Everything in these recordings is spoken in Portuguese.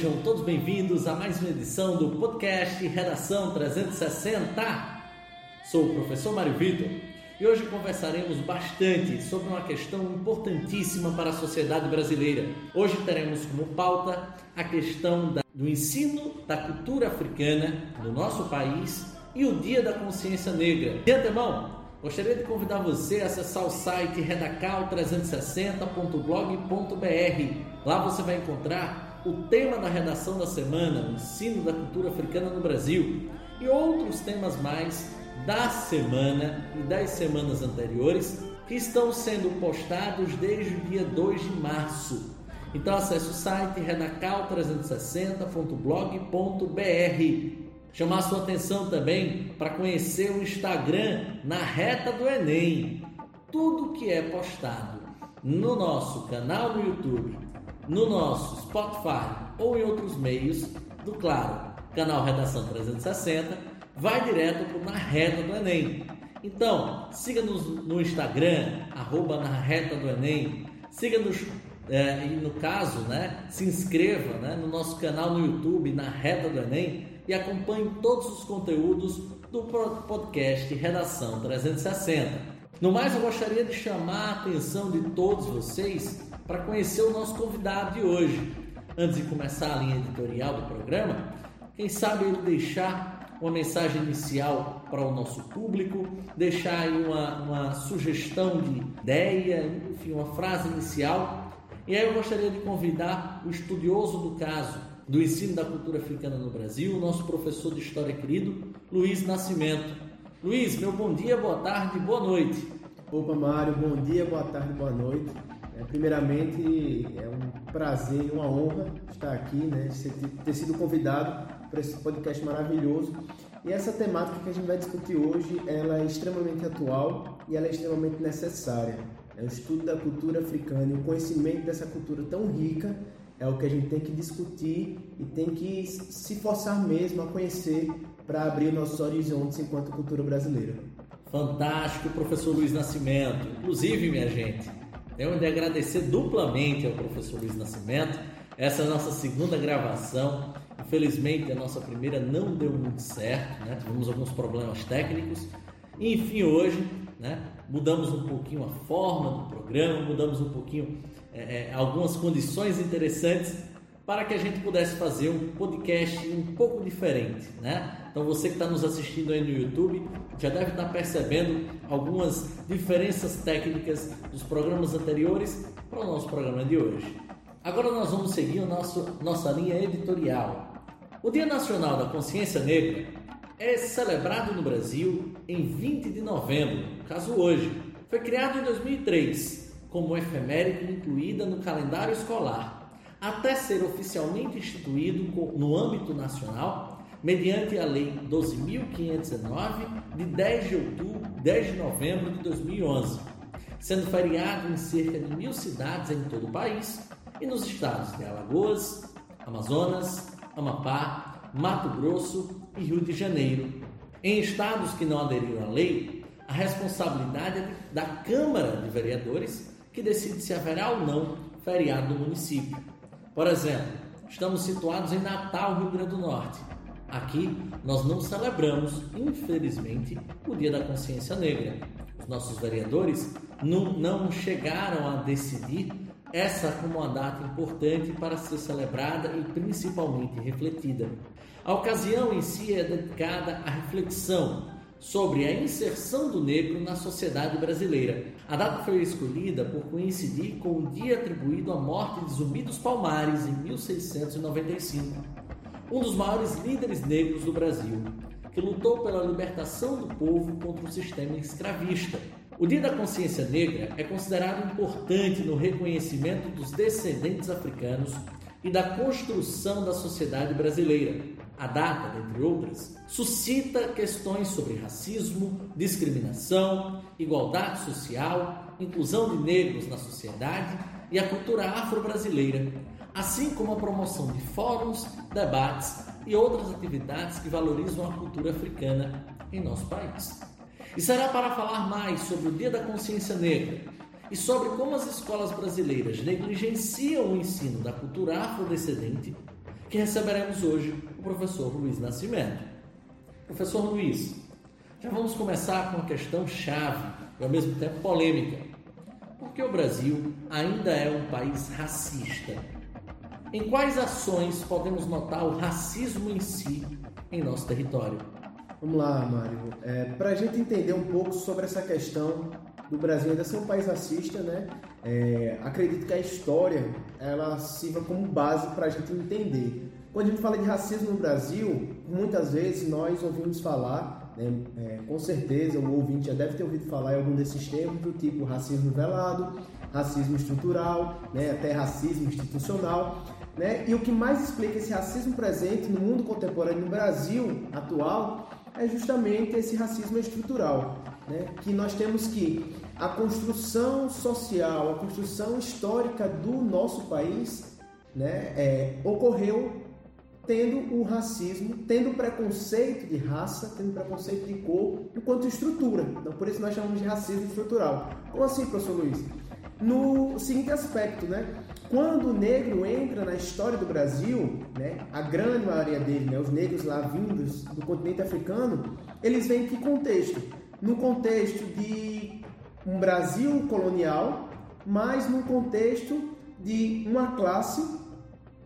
sejam todos bem-vindos a mais uma edição do podcast Redação 360. Sou o professor Mário Vitor e hoje conversaremos bastante sobre uma questão importantíssima para a sociedade brasileira. Hoje teremos como pauta a questão da, do ensino da cultura africana no nosso país e o Dia da Consciência Negra. De antemão, gostaria de convidar você a acessar o site redacal360.blog.br. Lá você vai encontrar o tema da redação da semana, o ensino da cultura africana no Brasil, e outros temas mais da semana e das semanas anteriores que estão sendo postados desde o dia 2 de março. Então acesse o site redacal360.blog.br. Chamar sua atenção também para conhecer o Instagram na reta do Enem. Tudo que é postado no nosso canal no YouTube, no nosso Spotify ou em outros meios, do claro, canal Redação 360, vai direto para na reta do Enem. Então, siga-nos no Instagram, arroba na reta do Enem, siga-nos é, e no caso, né, se inscreva né, no nosso canal no YouTube, na Reta do Enem, e acompanhe todos os conteúdos do podcast Redação 360. No mais, eu gostaria de chamar a atenção de todos vocês para conhecer o nosso convidado de hoje. Antes de começar a linha editorial do programa, quem sabe ele deixar uma mensagem inicial para o nosso público, deixar aí uma, uma sugestão de ideia, enfim, uma frase inicial e aí eu gostaria de convidar o estudioso do caso do ensino da cultura africana no Brasil, o nosso professor de história querido, Luiz Nascimento. Luiz, meu bom dia, boa tarde, boa noite. Opa, Mário, bom dia, boa tarde, boa noite. É, primeiramente, é um prazer e uma honra estar aqui, né, ter sido convidado para esse podcast maravilhoso. E essa temática que a gente vai discutir hoje, ela é extremamente atual e ela é extremamente necessária. É o estudo da cultura africana e o conhecimento dessa cultura tão rica é o que a gente tem que discutir e tem que se forçar mesmo a conhecer para abrir nossos horizontes enquanto cultura brasileira. Fantástico, professor Luiz Nascimento. Inclusive, minha gente, tenho de agradecer duplamente ao professor Luiz Nascimento. Essa é a nossa segunda gravação. Infelizmente, a nossa primeira não deu muito certo, né? tivemos alguns problemas técnicos. Enfim, hoje né? mudamos um pouquinho a forma do programa, mudamos um pouquinho é, é, algumas condições interessantes para que a gente pudesse fazer um podcast um pouco diferente, né? Então você que está nos assistindo aí no YouTube já deve estar tá percebendo algumas diferenças técnicas dos programas anteriores para o nosso programa de hoje. Agora nós vamos seguir o nosso, nossa linha editorial. O Dia Nacional da Consciência Negra é celebrado no Brasil em 20 de novembro, caso hoje. Foi criado em 2003 como efeméride incluída no calendário escolar, até ser oficialmente instituído no âmbito nacional mediante a Lei 12.519 de 10 de outubro, 10 de novembro de 2011, sendo feriado em cerca de mil cidades em todo o país e nos estados de Alagoas, Amazonas, Amapá, Mato Grosso e Rio de Janeiro. Em estados que não aderiram à lei, a responsabilidade é da Câmara de Vereadores, que decide se haverá ou não feriado no município. Por exemplo, estamos situados em Natal, Rio Grande do Norte. Aqui nós não celebramos, infelizmente, o Dia da Consciência Negra. Os nossos vereadores não, não chegaram a decidir essa como uma data importante para ser celebrada e principalmente refletida. A ocasião em si é dedicada à reflexão sobre a inserção do negro na sociedade brasileira. A data foi escolhida por coincidir com o dia atribuído à morte de Zumbi dos Palmares em 1695, um dos maiores líderes negros do Brasil, que lutou pela libertação do povo contra o sistema escravista. O Dia da Consciência Negra é considerado importante no reconhecimento dos descendentes africanos e da construção da sociedade brasileira. A data, dentre outras, suscita questões sobre racismo, discriminação, igualdade social, inclusão de negros na sociedade e a cultura afro-brasileira, assim como a promoção de fóruns, debates e outras atividades que valorizam a cultura africana em nosso país. E será para falar mais sobre o Dia da Consciência Negra e sobre como as escolas brasileiras negligenciam o ensino da cultura afrodescendente que receberemos hoje o professor Luiz Nascimento. Professor Luiz, já vamos começar com uma questão chave e ao mesmo tempo polêmica. Por que o Brasil ainda é um país racista? Em quais ações podemos notar o racismo em si em nosso território? Vamos lá, Mário. É, Para a gente entender um pouco sobre essa questão do Brasil ainda ser um país racista, né? É, acredito que a história ela sirva como base para a gente entender. Quando a gente fala de racismo no Brasil, muitas vezes nós ouvimos falar, né, é, com certeza o ouvinte já deve ter ouvido falar em algum desses termos, do tipo racismo velado, racismo estrutural, né, até racismo institucional. Né? E o que mais explica esse racismo presente no mundo contemporâneo, no Brasil atual, é justamente esse racismo estrutural. Né? Que nós temos que a construção social, a construção histórica do nosso país né, é, ocorreu tendo o racismo, tendo preconceito de raça, tendo preconceito de cor, enquanto estrutura. Então, por isso nós chamamos de racismo estrutural. Como assim, professor Luiz? No seguinte aspecto, né? Quando o negro entra na história do Brasil, né, a grande maioria dele, né, os negros lá vindos do continente africano, eles vêm em que contexto? No contexto de um Brasil colonial, mas no contexto de uma classe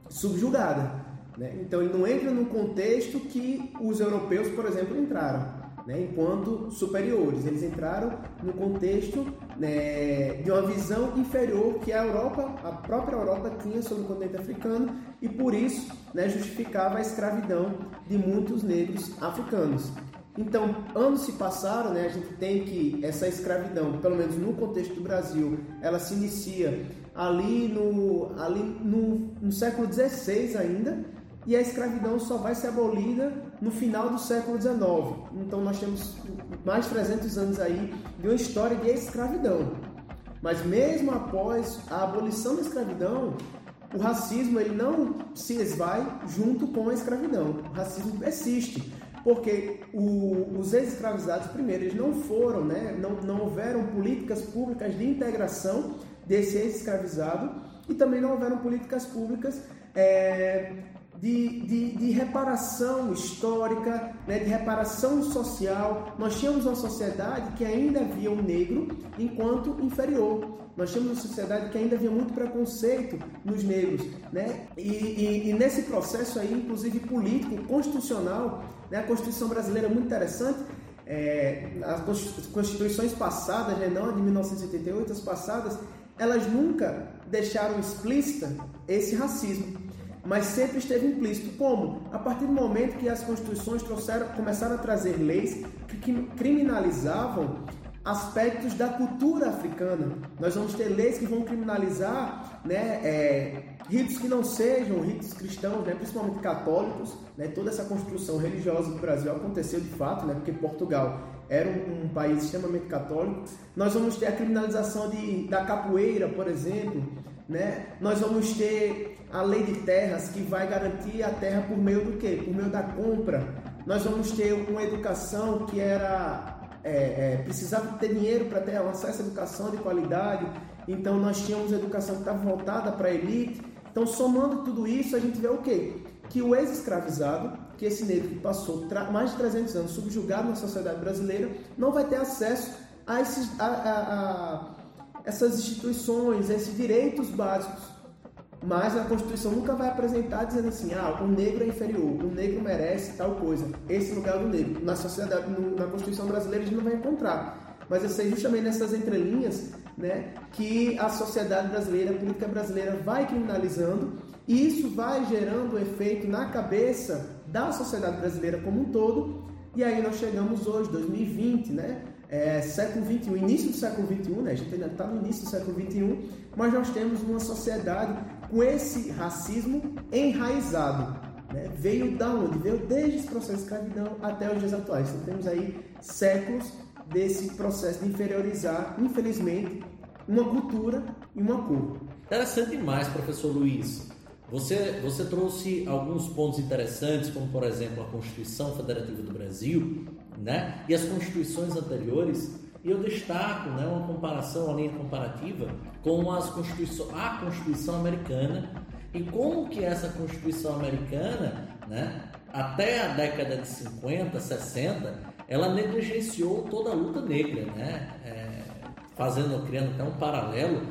subjugada. Né? Então ele não entra no contexto que os europeus, por exemplo, entraram né, enquanto superiores. Eles entraram no contexto né, de uma visão inferior que a Europa, a própria Europa tinha sobre o continente africano e por isso né, justificava a escravidão de muitos negros africanos. Então, anos se passaram, né, a gente tem que essa escravidão, pelo menos no contexto do Brasil, ela se inicia ali no, ali no, no século XVI ainda, e a escravidão só vai ser abolida no final do século XIX. Então nós temos mais de 300 anos aí de uma história de escravidão. Mas mesmo após a abolição da escravidão, o racismo ele não se esvai junto com a escravidão. O racismo persiste, porque o, os ex-escravizados, primeiro, eles não foram, né, não, não houveram políticas públicas de integração desse ex-escravizado e também não houveram políticas públicas é, de, de, de, reparação histórica, né, de reparação social. Nós tínhamos uma sociedade que ainda via o negro enquanto inferior. Nós tínhamos uma sociedade que ainda havia muito preconceito nos negros. Né? E, e, e nesse processo aí, inclusive político, constitucional, né, a Constituição brasileira é muito interessante. É, as constituições passadas, né, não a de 1988, as passadas, elas nunca deixaram explícita esse racismo mas sempre esteve implícito. Como? A partir do momento que as constituições trouxeram, começaram a trazer leis que criminalizavam aspectos da cultura africana. Nós vamos ter leis que vão criminalizar né, é, ritos que não sejam ritos cristãos, né, principalmente católicos. Né, toda essa construção religiosa do Brasil aconteceu de fato, né, porque Portugal era um, um, país extremamente católico. Nós vamos ter a criminalização de, da capoeira, por exemplo. Né? Nós vamos ter a lei de terras que vai garantir a terra por meio do quê? Por meio da compra. Nós vamos ter uma educação que era é, é, precisava ter dinheiro para ter acesso à educação de qualidade. Então nós tínhamos educação que estava voltada para a elite. Então somando tudo isso a gente vê o quê? Que o ex-escravizado, que esse negro que passou mais de 300 anos subjugado na sociedade brasileira, não vai ter acesso a esses, a, a, a essas instituições, esses direitos básicos. Mas a Constituição nunca vai apresentar dizendo assim, ah, o negro é inferior, o negro merece tal coisa, esse lugar do negro. Na sociedade, na Constituição brasileira a gente não vai encontrar. Mas eu sei justamente nessas entrelinhas né, que a sociedade brasileira, a política brasileira vai criminalizando e isso vai gerando efeito na cabeça da sociedade brasileira como um todo. E aí nós chegamos hoje, 2020, né? é, século XXI, início do século XXI, né? a gente ainda está no início do século XXI, mas nós temos uma sociedade com esse racismo enraizado. Né? Veio da onde? Veio desde esse processo de escravidão até os dias atuais. Então temos aí séculos desse processo de inferiorizar, infelizmente, uma cultura e uma cor. Interessante demais, professor Luiz. Você, você trouxe alguns pontos interessantes, como por exemplo a Constituição Federativa do Brasil, né? E as constituições anteriores. E eu destaco, né, uma comparação, uma linha comparativa com as constituição, a Constituição Americana e como que essa Constituição Americana, né, até a década de 50, 60, ela negligenciou toda a luta negra, né? É, fazendo, criando até um paralelo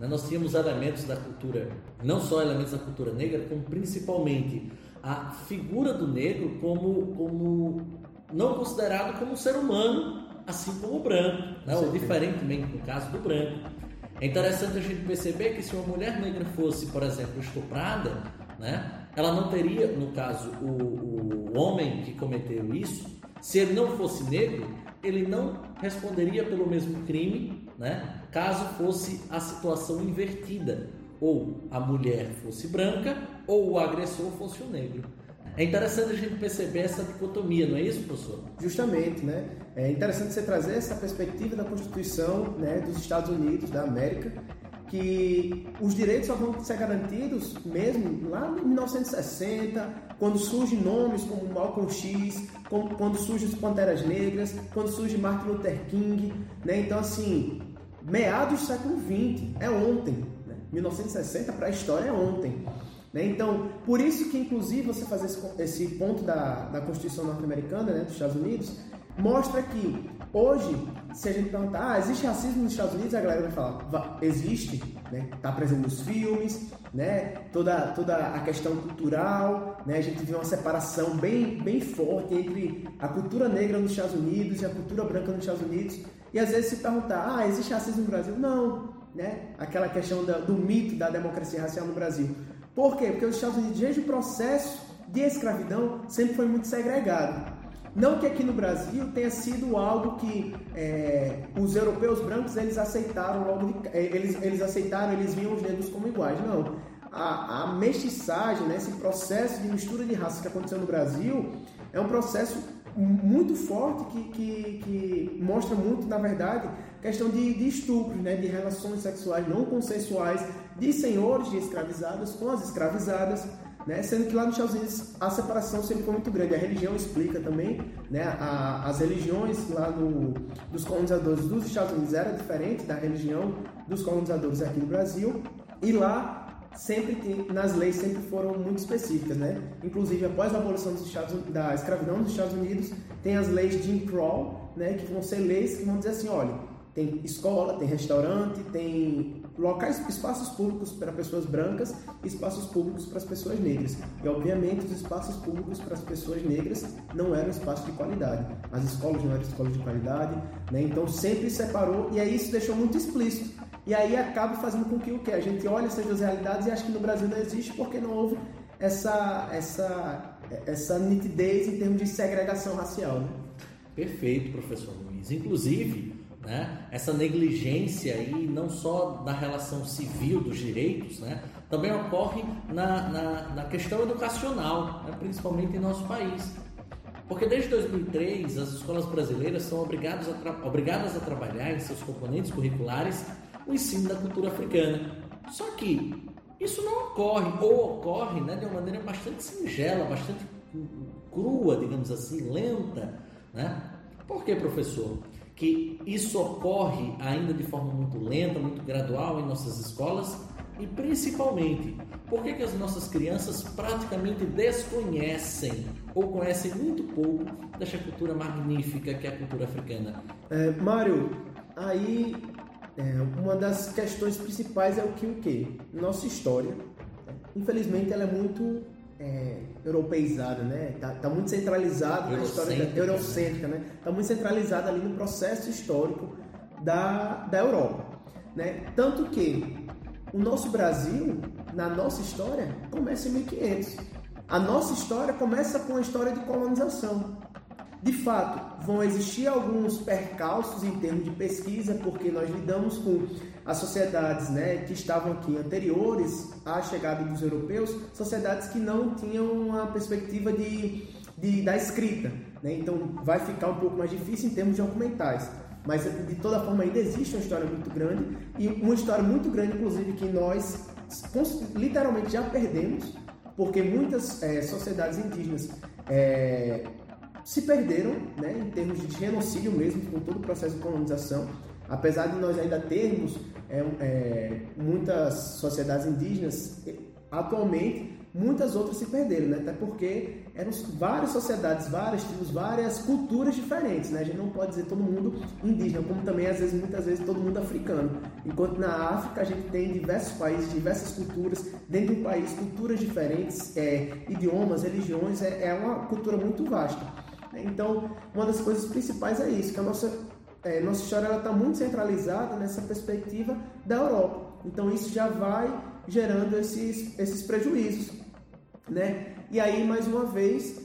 né? Nós tínhamos elementos da cultura, não só elementos da cultura negra, como principalmente a figura do negro como, como não considerado como um ser humano, assim como o branco, né? ou diferentemente no caso do branco. É interessante a gente perceber que se uma mulher negra fosse, por exemplo, estuprada, né? ela não teria, no caso, o, o homem que cometeu isso, se ele não fosse negro, ele não responderia pelo mesmo crime, né? caso fosse a situação invertida, ou a mulher fosse branca ou o agressor fosse o negro. É interessante a gente perceber essa dicotomia, não é isso, professor? Justamente, né? É interessante você trazer essa perspectiva da Constituição né, dos Estados Unidos, da América, que os direitos só vão ser garantidos mesmo lá em 1960, quando surgem nomes como Malcolm X, quando surgem as Panteras Negras, quando surge Martin Luther King, né? Então, assim, meados do século XX, é ontem. Né? 1960 para a história é ontem. Né? Então, por isso que, inclusive, você fazer esse, esse ponto da, da Constituição norte-americana, né, dos Estados Unidos, mostra que hoje, se a gente perguntar, ah, existe racismo nos Estados Unidos? A galera vai falar, existe, né? Está presente nos filmes, né? Toda, toda a questão cultural, né? A gente vê uma separação bem, bem forte entre a cultura negra nos Estados Unidos e a cultura branca nos Estados Unidos. E às vezes se perguntar, ah, existe racismo no Brasil? Não, né? Aquela questão da, do mito da democracia racial no Brasil. Por quê? Porque os Estados Unidos, desde o processo de escravidão, sempre foi muito segregado. Não que aqui no Brasil tenha sido algo que é, os europeus brancos eles aceitaram logo, de, é, eles, eles aceitaram, eles viam os negros como iguais. Não. A, a mestiçagem, né, esse processo de mistura de raças que aconteceu no Brasil, é um processo muito forte que, que, que, mostra muito, na verdade, questão de, de estupros, né, de relações sexuais não consensuais de senhores de escravizadas com as escravizadas, né, sendo que lá nos Estados Unidos a separação sempre foi muito grande. A religião explica também, né, a, as religiões lá no, dos colonizadores dos Estados Unidos era diferente da religião dos colonizadores aqui no Brasil, e lá sempre nas leis sempre foram muito específicas, né? Inclusive após a abolição dos Estados, da escravidão nos Estados Unidos, tem as leis de Jim Crow, né? Que vão ser leis que vão dizer assim, olha, tem escola, tem restaurante, tem locais, espaços públicos para pessoas brancas espaços públicos para as pessoas negras. E obviamente os espaços públicos para as pessoas negras não eram espaços de qualidade. As escolas não eram escolas de qualidade, né? Então sempre separou e aí isso deixou muito explícito e aí acaba fazendo com que o que? A gente olha essas duas realidades e acha que no Brasil não existe porque não houve essa, essa, essa nitidez em termos de segregação racial. Né? Perfeito, professor Luiz. Inclusive, né, essa negligência aí, não só da relação civil dos direitos, né, também ocorre na, na, na questão educacional, né, principalmente em nosso país. Porque desde 2003 as escolas brasileiras são obrigadas a, obrigadas a trabalhar em seus componentes curriculares o ensino da cultura africana. Só que isso não ocorre, ou ocorre né, de uma maneira bastante singela, bastante crua, digamos assim, lenta. Né? Por que, professor? Que isso ocorre ainda de forma muito lenta, muito gradual em nossas escolas e principalmente, por que, que as nossas crianças praticamente desconhecem ou conhecem muito pouco dessa cultura magnífica que é a cultura africana? É, Mário, aí é, uma das questões principais é o que o que? Nossa história. Infelizmente ela é muito é, europeizada, né? Tá, tá muito centralizada na história da, eurocêntrica, né? Tá muito centralizada ali no processo histórico da, da Europa, né? Tanto que o nosso Brasil, na nossa história, começa em 1500. A nossa história começa com a história de colonização. De fato, vão existir alguns percalços em termos de pesquisa, porque nós lidamos com as sociedades né, que estavam aqui anteriores à chegada dos europeus, sociedades que não tinham uma perspectiva de, de da escrita. né? então vai ficar um pouco mais difícil em termos de documentais. Mas de toda forma ainda existe uma história muito grande e uma história muito grande, inclusive, que nós literalmente já perdemos, porque muitas é, sociedades indígenas é, se perderam né, em termos de genocídio mesmo, com todo o processo de colonização. Apesar de nós ainda termos é, é, muitas sociedades indígenas, atualmente muitas outras se perderam, né? até porque eram várias sociedades, várias tribos, várias culturas diferentes. Né? A gente não pode dizer todo mundo indígena, como também às vezes, muitas vezes, todo mundo africano. Enquanto na África a gente tem diversos países, diversas culturas, dentro do país, culturas diferentes, é, idiomas, religiões, é, é uma cultura muito vasta. Então, uma das coisas principais é isso, que a nossa, é, nossa história está muito centralizada nessa perspectiva da Europa. Então, isso já vai gerando esses, esses prejuízos. Né? E aí, mais uma vez,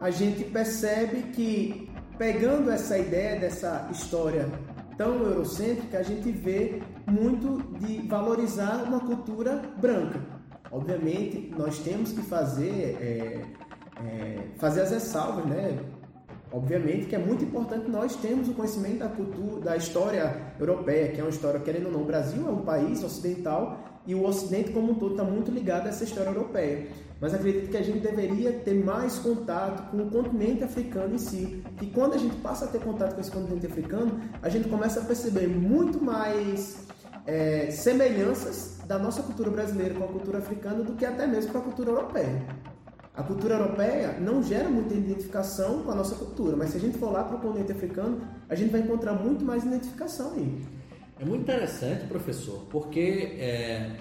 a gente percebe que, pegando essa ideia dessa história tão eurocêntrica, a gente vê muito de valorizar uma cultura branca. Obviamente, nós temos que fazer é, é, fazer as ressalvas, né? Obviamente que é muito importante nós termos o conhecimento da cultura, da história europeia, que é uma história, querendo ou não, o Brasil é um país ocidental e o Ocidente como um todo está muito ligado a essa história europeia. Mas acredito que a gente deveria ter mais contato com o continente africano em si. E quando a gente passa a ter contato com esse continente africano, a gente começa a perceber muito mais é, semelhanças da nossa cultura brasileira com a cultura africana do que até mesmo com a cultura europeia. A cultura europeia não gera muita identificação com a nossa cultura, mas se a gente for lá para o continente africano, a gente vai encontrar muito mais identificação aí. É muito interessante, professor, porque é,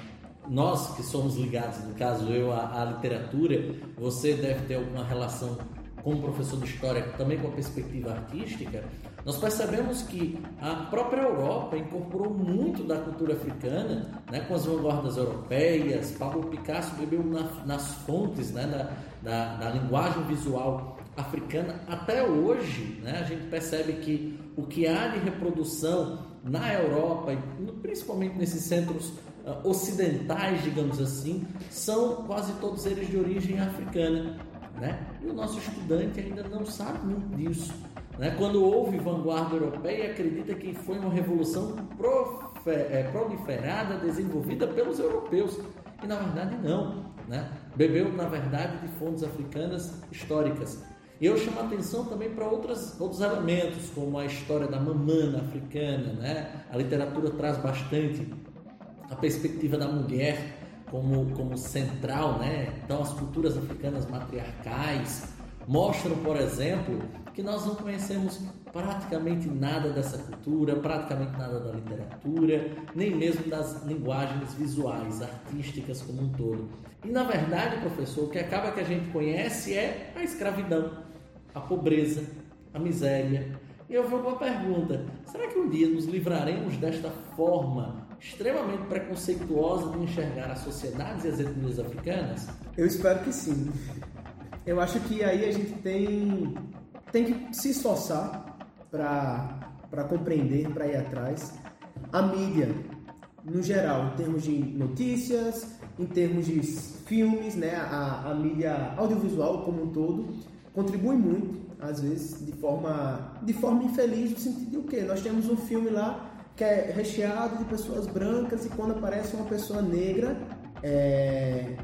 nós que somos ligados, no caso eu, à, à literatura, você deve ter alguma relação como professor de história, também com a perspectiva artística, nós percebemos que a própria Europa incorporou muito da cultura africana, né, com as vanguardas europeias. Pablo Picasso bebeu na, nas fontes né, da, da, da, linguagem visual africana. Até hoje, né, a gente percebe que o que há de reprodução na Europa, principalmente nesses centros uh, ocidentais, digamos assim, são quase todos eles de origem africana. Né? E o nosso estudante ainda não sabe muito disso. Né? Quando houve vanguarda europeia, acredita que foi uma revolução é, proliferada, desenvolvida pelos europeus. E na verdade não. Né? Bebeu, na verdade, de fontes africanas históricas. E eu chamo a atenção também para outros, outros elementos, como a história da mamana africana. Né? A literatura traz bastante a perspectiva da mulher como, como central. Né? Então, as culturas africanas matriarcais mostram, por exemplo, que nós não conhecemos praticamente nada dessa cultura, praticamente nada da literatura, nem mesmo das linguagens visuais, artísticas como um todo. E na verdade, professor, o que acaba que a gente conhece é a escravidão, a pobreza, a miséria. E eu vou uma pergunta: será que um dia nos livraremos desta forma extremamente preconceituosa de enxergar as sociedades e as etnias africanas? Eu espero que sim. Eu acho que aí a gente tem tem que se esforçar para compreender, para ir atrás. A mídia, no geral, em termos de notícias, em termos de filmes, né, a, a mídia audiovisual como um todo, contribui muito, às vezes, de forma, de forma infeliz, no sentido de o quê? Nós temos um filme lá que é recheado de pessoas brancas e quando aparece uma pessoa negra, é,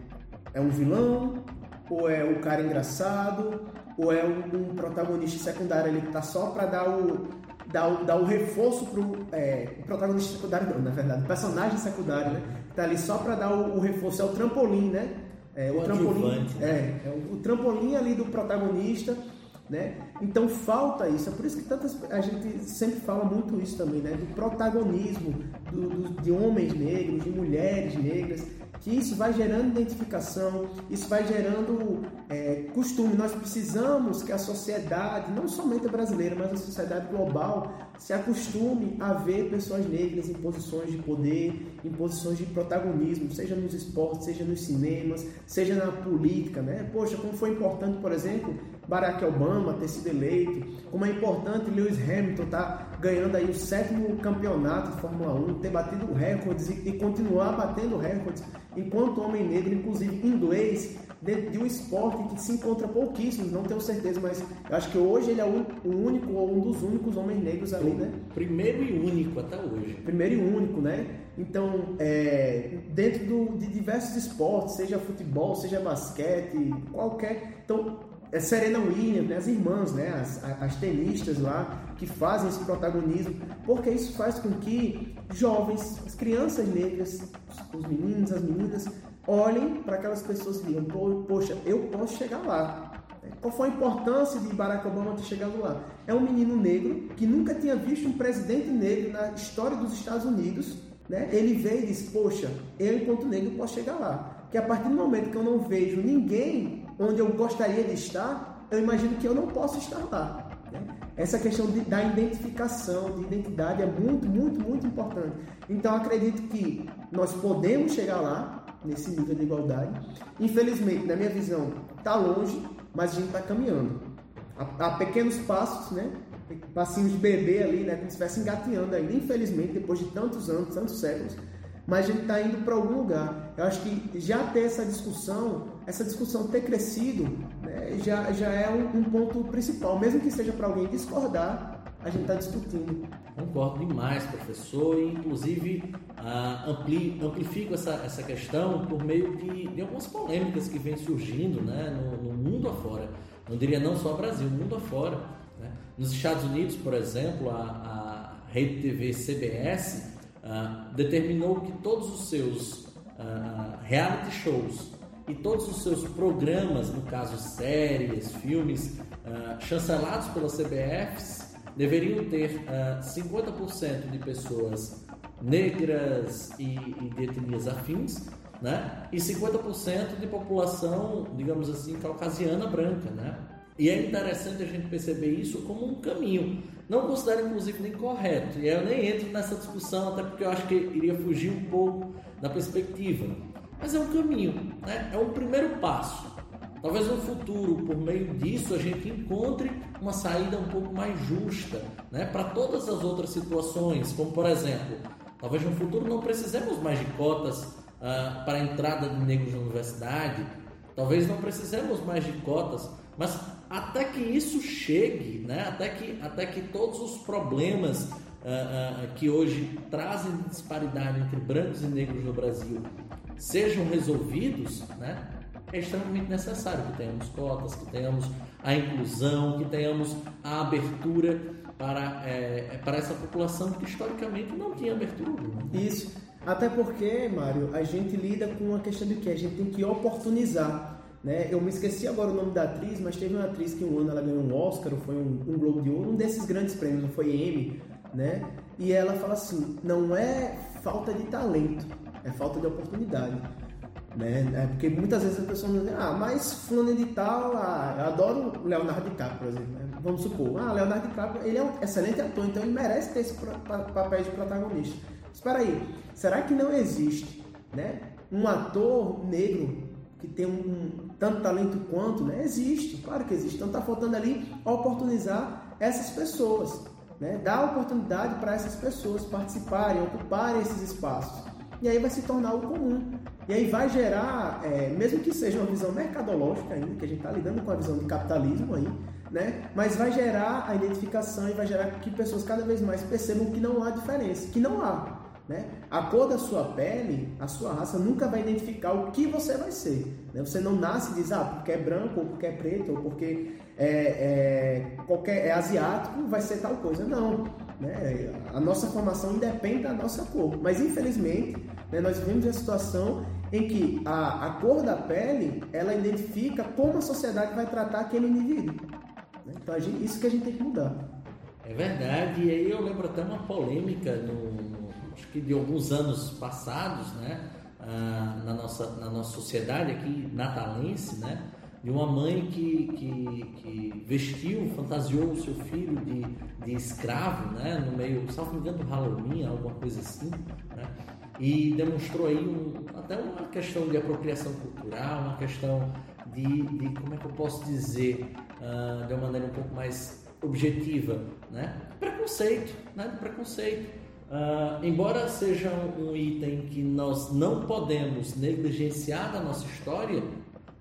é um vilão, ou é o cara engraçado, ou é um, um protagonista secundário ali que está só para dar o, dar o, dar o reforço pro é, o protagonista secundário não, na verdade, o personagem secundário, né? Que tá ali só para dar o, o, reforço, é o trampolim, né? É, o, o trampolim, né? é, é o, o, trampolim ali do protagonista, né? Então falta isso, é por isso que tantas, a gente sempre fala muito isso também, né? Do protagonismo do, do, de homens negros, de mulheres negras, que isso vai gerando identificação, isso vai gerando é, costume. Nós precisamos que a sociedade, não somente a brasileira, mas a sociedade global, se acostume a ver pessoas negras em posições de poder, em posições de protagonismo, seja nos esportes, seja nos cinemas, seja na política. Né? Poxa, como foi importante, por exemplo, Barack Obama ter sido eleito, como é importante Lewis Hamilton estar tá ganhando aí o sétimo campeonato de Fórmula 1, ter batido recordes e, e continuar batendo recordes, enquanto homem negro, inclusive inglês, dentro de um esporte que se encontra pouquíssimos, não tenho certeza, mas eu acho que hoje ele é o único ou um dos únicos homens negros ali, né? Primeiro e único até hoje. Primeiro e único, né? Então, é, dentro do, de diversos esportes, seja futebol, seja basquete, qualquer. Então, é Serena Williams, né, as irmãs, né, as, as tenistas lá, que fazem esse protagonismo, porque isso faz com que jovens, as crianças negras, os meninos, as meninas, olhem para aquelas pessoas e digam, poxa, eu posso chegar lá. Qual foi a importância de Barack Obama ter chegado lá? É um menino negro que nunca tinha visto um presidente negro na história dos Estados Unidos. Né? Ele veio e disse, poxa, eu enquanto negro posso chegar lá. Que a partir do momento que eu não vejo ninguém onde eu gostaria de estar, eu imagino que eu não posso estar lá. Né? Essa questão de, da identificação, de identidade é muito, muito, muito importante. Então acredito que nós podemos chegar lá, nesse nível de igualdade. Infelizmente, na minha visão, está longe, mas a gente está caminhando. A, pequenos passos, né? Passinhos de bebê ali, né? Como se estivesse engateando ainda. Infelizmente, depois de tantos anos, tantos séculos, mas a gente está indo para algum lugar. Eu acho que já ter essa discussão, essa discussão ter crescido, né, já, já é um, um ponto principal. Mesmo que seja para alguém discordar, a gente está discutindo. Concordo demais, professor, e inclusive ah, ampli, amplifico essa, essa questão por meio de, de algumas polêmicas que vêm surgindo né, no, no, mundo afora. Não diria não só Brasil, mundo afora. Né? Nos Estados Unidos, por exemplo, a, a rede TV CBS ah, determinou que todos os seus ah, reality shows e todos os seus programas, no caso séries, filmes, ah, chancelados pela CBS, deveriam ter uh, ah, 50% de pessoas negras e, e, de etnias afins, né? E 50% de população, digamos assim, caucasiana branca, né? E é interessante a gente perceber isso como um caminho. Não considero, inclusive, nem correto. E eu nem entro nessa discussão, até porque eu acho que iria fugir um pouco da perspectiva. Mas é um caminho, né? é um primeiro passo. Talvez no futuro, por meio disso, a gente encontre uma saída um pouco mais justa né, para todas as outras situações, como por exemplo, talvez no futuro não precisemos mais de cotas uh, para a entrada de negros na universidade, talvez não precisemos mais de cotas, mas até que isso chegue, né, até, que, até que todos os problemas uh, uh, que hoje trazem disparidade entre brancos e negros no Brasil sejam resolvidos, né, é extremamente necessário que tenhamos cotas, que tenhamos a inclusão, que tenhamos a abertura para, é, para essa população que historicamente não tinha abertura. Isso. Até porque, Mário, a gente lida com uma questão de que a gente tem que oportunizar. Né? Eu me esqueci agora o nome da atriz, mas teve uma atriz que um ano ela ganhou um Oscar, foi um, um Globo de Ouro, um desses grandes prêmios, não foi Emmy, né? E ela fala assim: não é falta de talento, é falta de oportunidade. Né? É porque muitas vezes as pessoas dizem, ah, mas fulano de tal, ah, eu adoro Leonardo DiCaprio, por exemplo. Né? Vamos supor, ah, Leonardo DiCaprio, ele é um excelente ator, então ele merece ter esse papel de protagonista. Espera aí, será que não existe né, um ator negro que tem um, um, tanto talento quanto? Né? Existe, claro que existe. Então está faltando ali oportunizar essas pessoas, né? dar oportunidade para essas pessoas participarem, ocuparem esses espaços. E aí vai se tornar algo comum. E aí vai gerar, é, mesmo que seja uma visão mercadológica ainda, que a gente está lidando com a visão de capitalismo aí, né? Mas vai gerar a identificação e vai gerar que pessoas cada vez mais percebam que não há diferença, que não há. Né? A cor da sua pele, a sua raça nunca vai identificar o que você vai ser. Né? Você não nasce e diz, ah, porque é branco, ou porque é preto, ou porque é, é, qualquer, é asiático, vai ser tal coisa. Não. Né? A nossa formação independe da nossa cor. Mas infelizmente, né, nós vivemos a situação em que a, a cor da pele ela identifica como a sociedade vai tratar aquele indivíduo. Né? Então gente, isso que a gente tem que mudar. É verdade, e aí eu lembro até uma polêmica no, acho que de alguns anos passados, né? Ah, na, nossa, na nossa sociedade aqui natalense, né? De uma mãe que, que, que, vestiu, fantasiou o seu filho de, de escravo, né, no meio, salvo engano, do Halloween, alguma coisa assim, né, e demonstrou aí um, até uma questão de apropriação cultural, uma questão de, de como é que eu posso dizer, uh, de uma maneira um pouco mais objetiva, né? Preconceito, né? Do preconceito. Uh, embora seja um item que nós não podemos negligenciar da nossa história,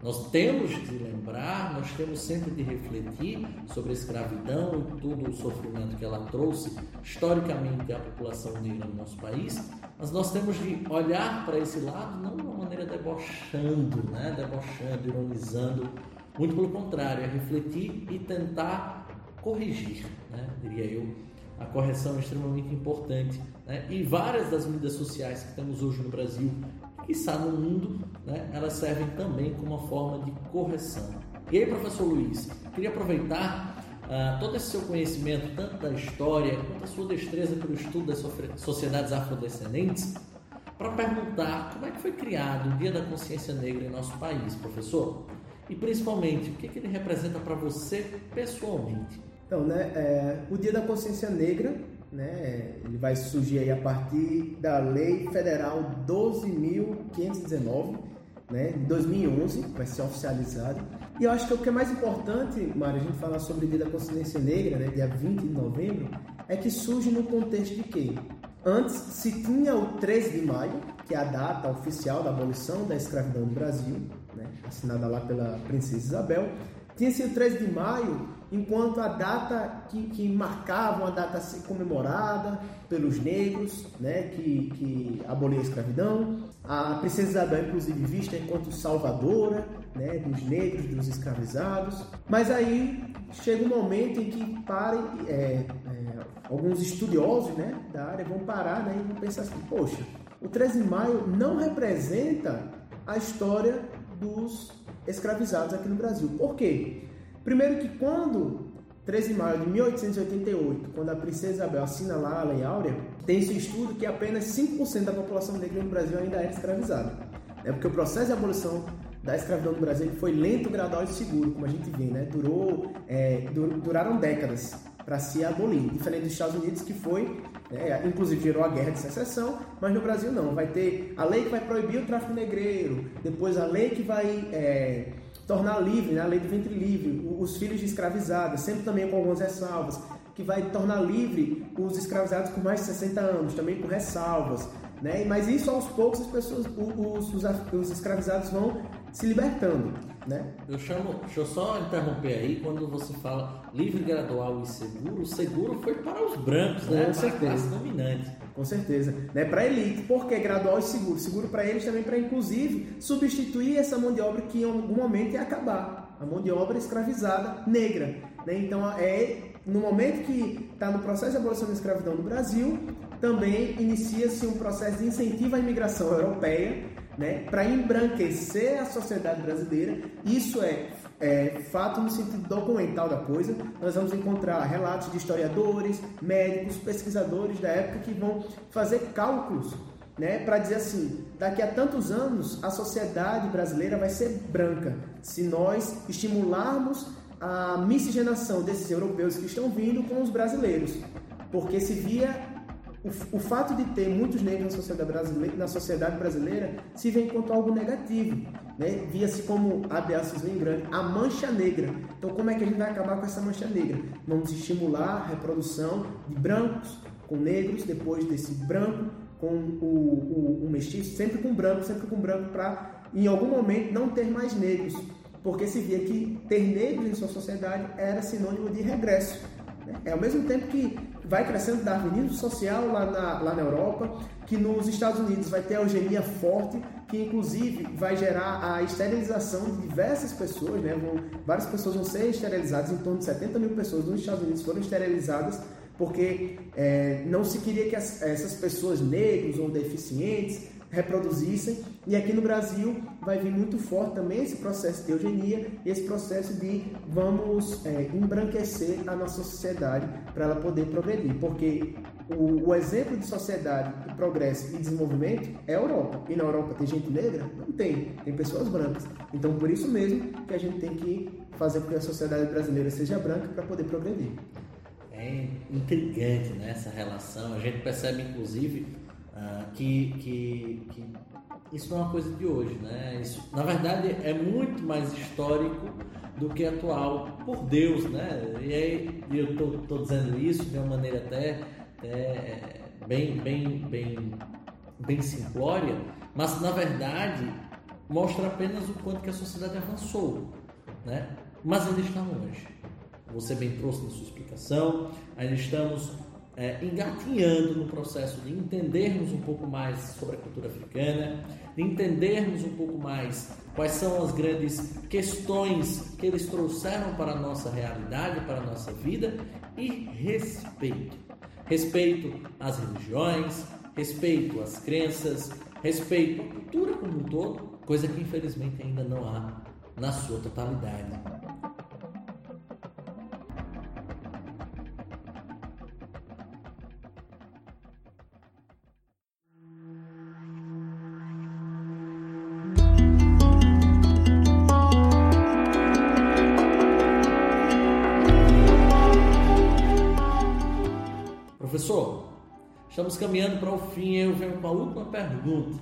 nós temos de lembrar, nós temos sempre de refletir sobre a escravidão e todo o sofrimento que ela trouxe historicamente à população negra no nosso país, mas nós temos de olhar para esse lado não de uma maneira debochando, né? debochando, ironizando, muito pelo contrário, é refletir e tentar corrigir, né? diria eu. A correção é extremamente importante. Né? E várias das mídias sociais que temos hoje no Brasil está no mundo, né, elas servem também como uma forma de correção. E aí, professor Luiz, queria aproveitar uh, todo esse seu conhecimento, tanto da história quanto a sua destreza pelo estudo das sociedades afrodescendentes, para perguntar como é que foi criado o Dia da Consciência Negra em nosso país, professor? E principalmente, o que, que ele representa para você pessoalmente? Então, né, é, o Dia da Consciência Negra né? Ele vai surgir aí a partir da Lei Federal 12.519, né? De 2011, vai ser oficializado. E eu acho que o que é mais importante, Mário, a gente falar sobre o Dia da Consciência Negra, né? Dia 20 de novembro, é que surge no contexto de quê? Antes se tinha o 13 de maio, que é a data oficial da abolição da escravidão no Brasil, né? assinada lá pela Princesa Isabel. Tinha-se o 13 de maio enquanto a data que, que marcava uma data comemorada pelos negros, né, que, que aboliu a escravidão. A princesa Isabel, inclusive, vista enquanto salvadora né, dos negros, dos escravizados. Mas aí chega um momento em que parem, é, é, alguns estudiosos né, da área vão parar né, e vão pensar assim, poxa, o 13 de maio não representa a história dos escravizados aqui no Brasil. Por quê? Primeiro que quando 13 de maio de 1888, quando a princesa Isabel assina lá a Lei Áurea, tem esse estudo que apenas 5% da população negra no Brasil ainda era escravizada. É porque o processo de abolição da escravidão no Brasil foi lento, gradual e seguro, como a gente vê, né? Durou, é, duraram décadas para se abolir, diferente dos Estados Unidos que foi, né, inclusive gerou a guerra de secessão, mas no Brasil não. Vai ter a lei que vai proibir o tráfico negreiro, depois a lei que vai é, tornar livre, né, a lei do ventre livre, os filhos de escravizados, sempre também com algumas ressalvas, que vai tornar livre os escravizados com mais de 60 anos, também com ressalvas. Né? Mas isso aos poucos as pessoas, os, os, os escravizados vão se libertando. Né? Eu chamo, deixa eu só interromper aí, quando você fala livre, gradual e seguro, o seguro foi para os brancos, né? Com certeza. Para a dominante. Com certeza. Né? Para a elite, porque gradual e seguro. Seguro para eles também para, inclusive, substituir essa mão de obra que em algum momento ia acabar. A mão de obra escravizada negra. Né? Então, é no momento que está no processo de abolição da escravidão no Brasil, também inicia-se um processo de incentivo à imigração europeia, né, para embranquecer a sociedade brasileira. Isso é, é, fato no sentido documental da coisa. Nós vamos encontrar relatos de historiadores, médicos, pesquisadores da época que vão fazer cálculos né, para dizer assim, daqui a tantos anos a sociedade brasileira vai ser branca se nós estimularmos a miscigenação desses europeus que estão vindo com os brasileiros, porque se via o, o, fato de ter muitos negros na sociedade brasileira, na sociedade brasileira se vê enquanto algo negativo. Né? Via-se como, abre aspas bem grande, a mancha negra. Então, como é que a gente vai acabar com essa mancha negra? Vamos estimular a reprodução de brancos com negros, depois desse branco com o, o, o mestiço, sempre com branco, sempre com branco, para em algum momento não ter mais negros. Porque se via que ter negros em sua sociedade era sinônimo de regresso. Né? É ao mesmo tempo que vai crescendo darwinismo social lá na, lá na Europa, que nos Estados Unidos vai ter eugenia forte, que inclusive vai gerar a esterilização de diversas pessoas, né? Vão, várias pessoas vão ser esterilizadas, em torno de 70 mil pessoas nos Estados Unidos foram esterilizadas porque é, não se queria que as, essas pessoas negros ou deficientes reproduzissem. E aqui no Brasil vai vir muito forte também esse processo de eugenia esse processo de vamos é, embranquecer a nossa sociedade para ela poder progredir. Porque o, o, exemplo de sociedade, de progresso e desenvolvimento é a Europa. E na Europa tem gente negra? Não tem. Tem pessoas brancas. Então, por isso mesmo que a gente tem que fazer com que a sociedade brasileira seja branca para poder progredir. É intrigante né, essa relação. A gente percebe, inclusive, uh, que, que, que isso não é uma coisa de hoje, né? Isso, na verdade, é muito mais histórico do que atual, por Deus, né? E aí eu tô, tô dizendo isso de uma maneira até, até bem, bem, bem, bem simplória, mas na verdade mostra apenas o quanto que a sociedade avançou, né? Mas ainda está longe. Você bem trouxe na sua explicação, ainda estamos é, engatinhando no processo de entendermos um pouco mais sobre a cultura africana, de entendermos um pouco mais quais são as grandes questões que eles trouxeram para a nossa realidade, para a nossa vida e respeito. Respeito às religiões, respeito às crenças, respeito à cultura como um todo, coisa que infelizmente ainda não há na sua totalidade. Caminhando para o fim eu venho com a última pergunta.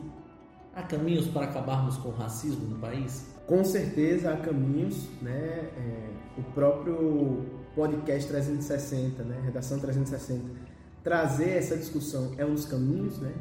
Há caminhos para acabarmos com o racismo no país? Com certeza há caminhos, né? É, o próprio podcast 360, né? Redação 360, trazer essa discussão é um dos caminhos, né?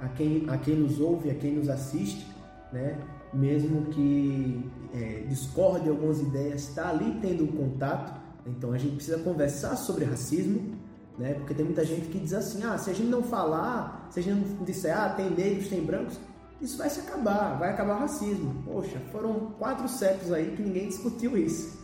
A quem, a quem nos ouve, a quem nos assiste, né? Mesmo que é, discorde algumas ideias, está ali tendo um contato. Então a gente precisa conversar sobre racismo, né? Porque tem muita gente que diz assim: ah, se a gente não falar, se a gente não disser, ah, tem negros, tem brancos, isso vai se acabar, vai acabar o racismo. Poxa, foram quatro séculos aí que ninguém discutiu isso.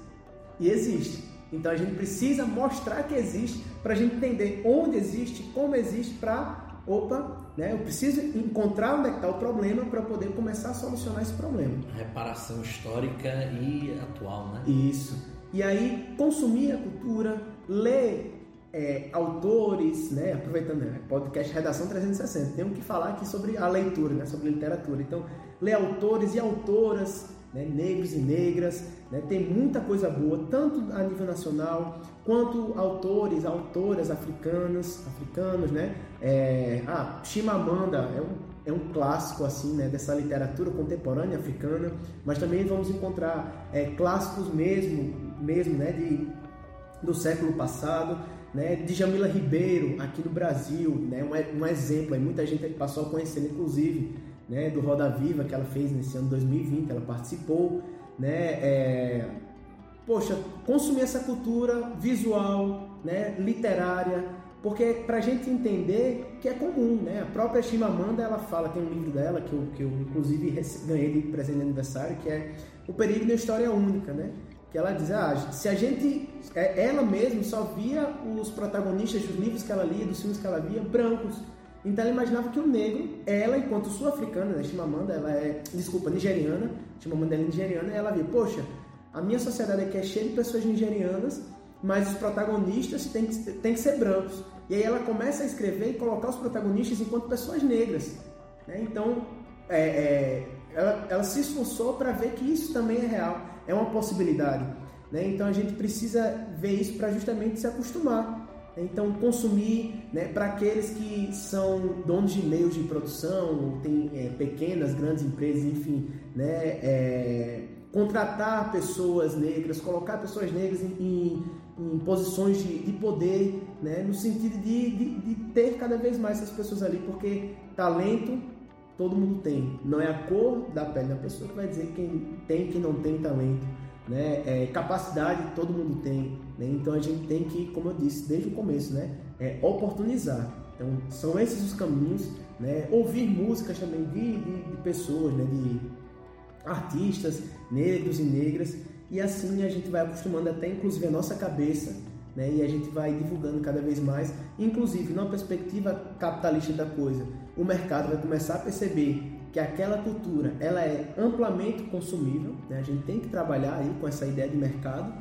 E existe. Então a gente precisa mostrar que existe para a gente entender onde existe, como existe, para, opa, né? Eu preciso encontrar onde é está o problema para poder começar a solucionar esse problema. Reparação histórica e atual, né? Isso. E aí consumir a cultura, ler é, autores, né, aproveitando né, podcast Redação 360, tenho que falar aqui sobre a leitura, né, sobre literatura. Então, ler autores e autoras, né, negros e negras, né, tem muita coisa boa, tanto a nível nacional, quanto autores, autoras africanas, africanos, né? É, ah, Chimamanda é um, é um clássico assim, né, dessa literatura contemporânea africana, mas também vamos encontrar é, clássicos mesmo, mesmo, né, de do século passado né, Djamila Ribeiro aqui no Brasil, né, um, um exemplo, aí muita gente passou a conhecer, inclusive, né, do Roda Viva que ela fez nesse ano 2020, ela participou, né, é, poxa, consumir essa cultura visual, né, literária, porque para a gente entender que é comum, né, a própria Chimamanda, ela fala, tem um livro dela que eu, que eu inclusive ganhei de presente de aniversário, que é O Perigo da História Única, né, que ela diz, ah, se a gente, é, ela mesma só via os protagonistas dos livros que ela lia, dos filmes que ela via, brancos. Então ela imaginava que o negro, ela enquanto sul-africana, né, Chimamanda, ela é, desculpa, nigeriana, Chimamanda é nigeriana, ela via, poxa, a minha sociedade aqui é cheia de pessoas nigerianas, mas os protagonistas têm que, têm que ser brancos. E aí ela começa a escrever e colocar os protagonistas enquanto pessoas negras. Né? Então, é, é, ela, ela se esforçou para ver que isso também é real é uma possibilidade. Né? Então a gente precisa ver isso para justamente se acostumar. Então consumir né, para aqueles que são donos de meios de produção, tem é, pequenas, grandes empresas, enfim, né, é, contratar pessoas negras, colocar pessoas negras em, em, em posições de, de, poder, né, no sentido de, de, de ter cada vez mais essas pessoas ali, porque talento todo mundo tem. Não é a cor da pele da pessoa que vai dizer quem tem quem não tem talento. Né? É, capacidade todo mundo tem. Né? Então a gente tem que, como eu disse desde o começo, né? É, oportunizar. Então são esses os caminhos. Né? Ouvir músicas também de, de, de pessoas, né? de artistas negros e negras. E assim a gente vai acostumando até inclusive a nossa cabeça né? E a gente vai divulgando cada vez mais, inclusive numa perspectiva capitalista da coisa. O mercado vai começar a perceber que aquela cultura ela é amplamente consumível, né? A gente tem que trabalhar aí com essa ideia de mercado,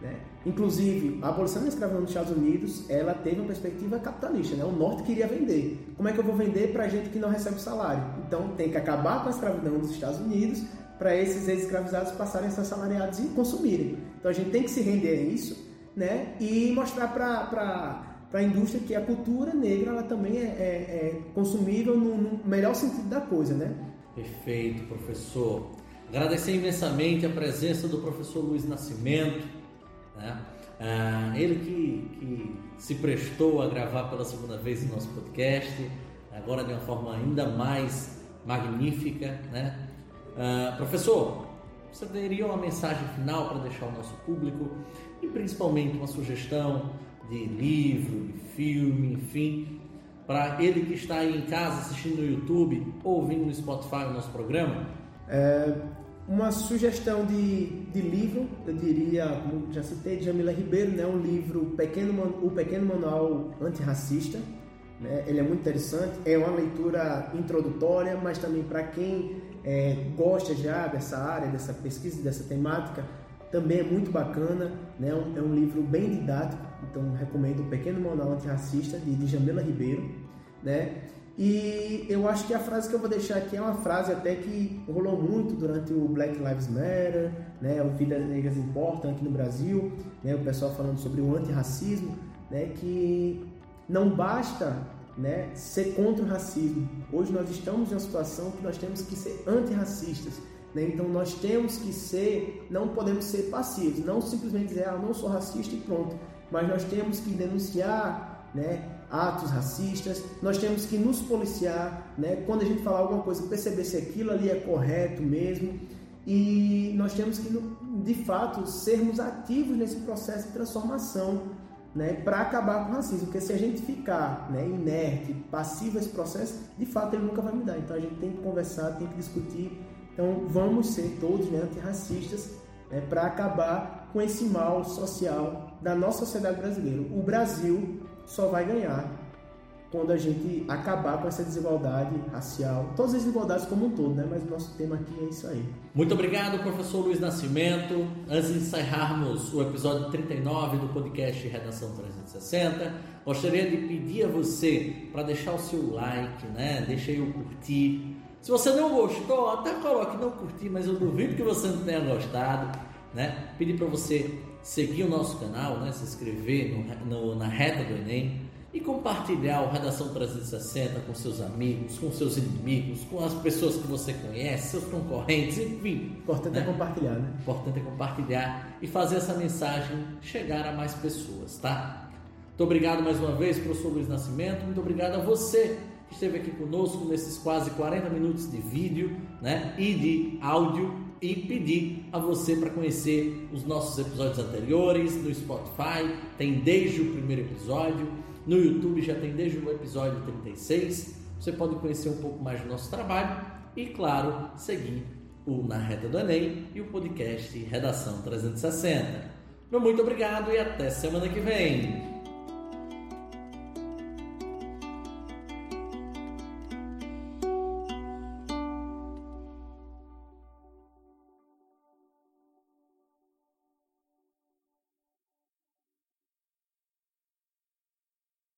né? Inclusive, a abolição da escravidão nos Estados Unidos, ela teve uma perspectiva capitalista, né? O norte queria vender. Como é que eu vou vender para gente que não recebe salário? Então, tem que acabar com a escravidão dos Estados Unidos para esses ex-escravizados passarem a ser assalariados e consumirem. Então, a gente tem que se render a isso né? E mostrar para a indústria que a cultura negra ela também é, é, é consumível no, no, melhor sentido da coisa, né? Perfeito, professor. Agradecer imensamente a presença do professor Luiz Nascimento, né? ah, ele que, que se prestou a gravar pela segunda vez o nosso podcast, agora de uma forma ainda mais magnífica. Né? Ah, professor, você teria uma mensagem final para deixar ao nosso público e principalmente uma sugestão de livro, de filme, enfim, para ele que está aí em casa assistindo no YouTube ou ouvindo no Spotify o nosso programa? É, uma sugestão de, de livro, eu diria, como já citei, de Jamila Ribeiro, né, um livro Pequeno, O Pequeno Manual Antirracista. Né, ele é muito interessante, é uma leitura introdutória, mas também para quem é, gosta já dessa área, dessa pesquisa, dessa temática, também é muito bacana. Né, é um, é um livro bem didático, então recomendo O Pequeno Manual Antirracista, de, de Jamila Ribeiro. Né? E eu acho que a frase que eu vou deixar aqui é uma frase até que rolou muito durante o Black Lives Matter, né, o Vidas Negras Importam aqui no Brasil, né, o pessoal falando sobre o antirracismo, né, que não basta né, ser contra o racismo. Hoje nós estamos em uma situação que nós temos que ser antirracistas. Né? Então nós temos que ser, não podemos ser passivos, não simplesmente dizer, ah, não sou racista e pronto. Mas nós temos que denunciar, né, atos racistas, nós temos que nos policiar, né? quando a gente falar alguma coisa, perceber se aquilo ali é correto mesmo, e nós temos que, de fato, sermos ativos nesse processo de transformação, né? para acabar com o racismo, porque se a gente ficar né, inerte, passivo esse processo, de fato ele nunca vai mudar, então a gente tem que conversar, tem que discutir, então vamos ser todos né, antirracistas, né, para acabar com esse mal social da nossa sociedade brasileira. O Brasil só vai ganhar quando a gente acabar com essa desigualdade racial, todas as desigualdades como um todo, né? Mas o nosso tema aqui é isso aí. Muito obrigado, professor Luiz Nascimento. Antes de encerrarmos o episódio 39 do podcast Redação 360, gostaria de pedir a você para deixar o seu like, né? Deixa aí o curtir. Se você não gostou, até coloque não curtir, mas eu duvido que você não tenha gostado, né? Pedir para você seguir o nosso canal, né? se inscrever no, no, na reta do Enem e compartilhar o Redação 360 com seus amigos, com seus inimigos, com as pessoas que você conhece, seus concorrentes, enfim. Importante é né? é compartilhar, né? Importante é compartilhar e fazer essa mensagem chegar a mais pessoas, tá? Muito obrigado mais uma vez, professor Luiz Nascimento. Muito obrigado a você que esteve aqui conosco nesses quase 40 minutos de vídeo né, e de áudio e pedir a você para conhecer os nossos episódios anteriores no Spotify, tem desde o primeiro episódio, no YouTube já tem desde o episódio 36. Você pode conhecer um pouco mais do nosso trabalho e, claro, seguir o Na Reta do Enem e o podcast Redação 360. Meu muito obrigado e até semana que vem.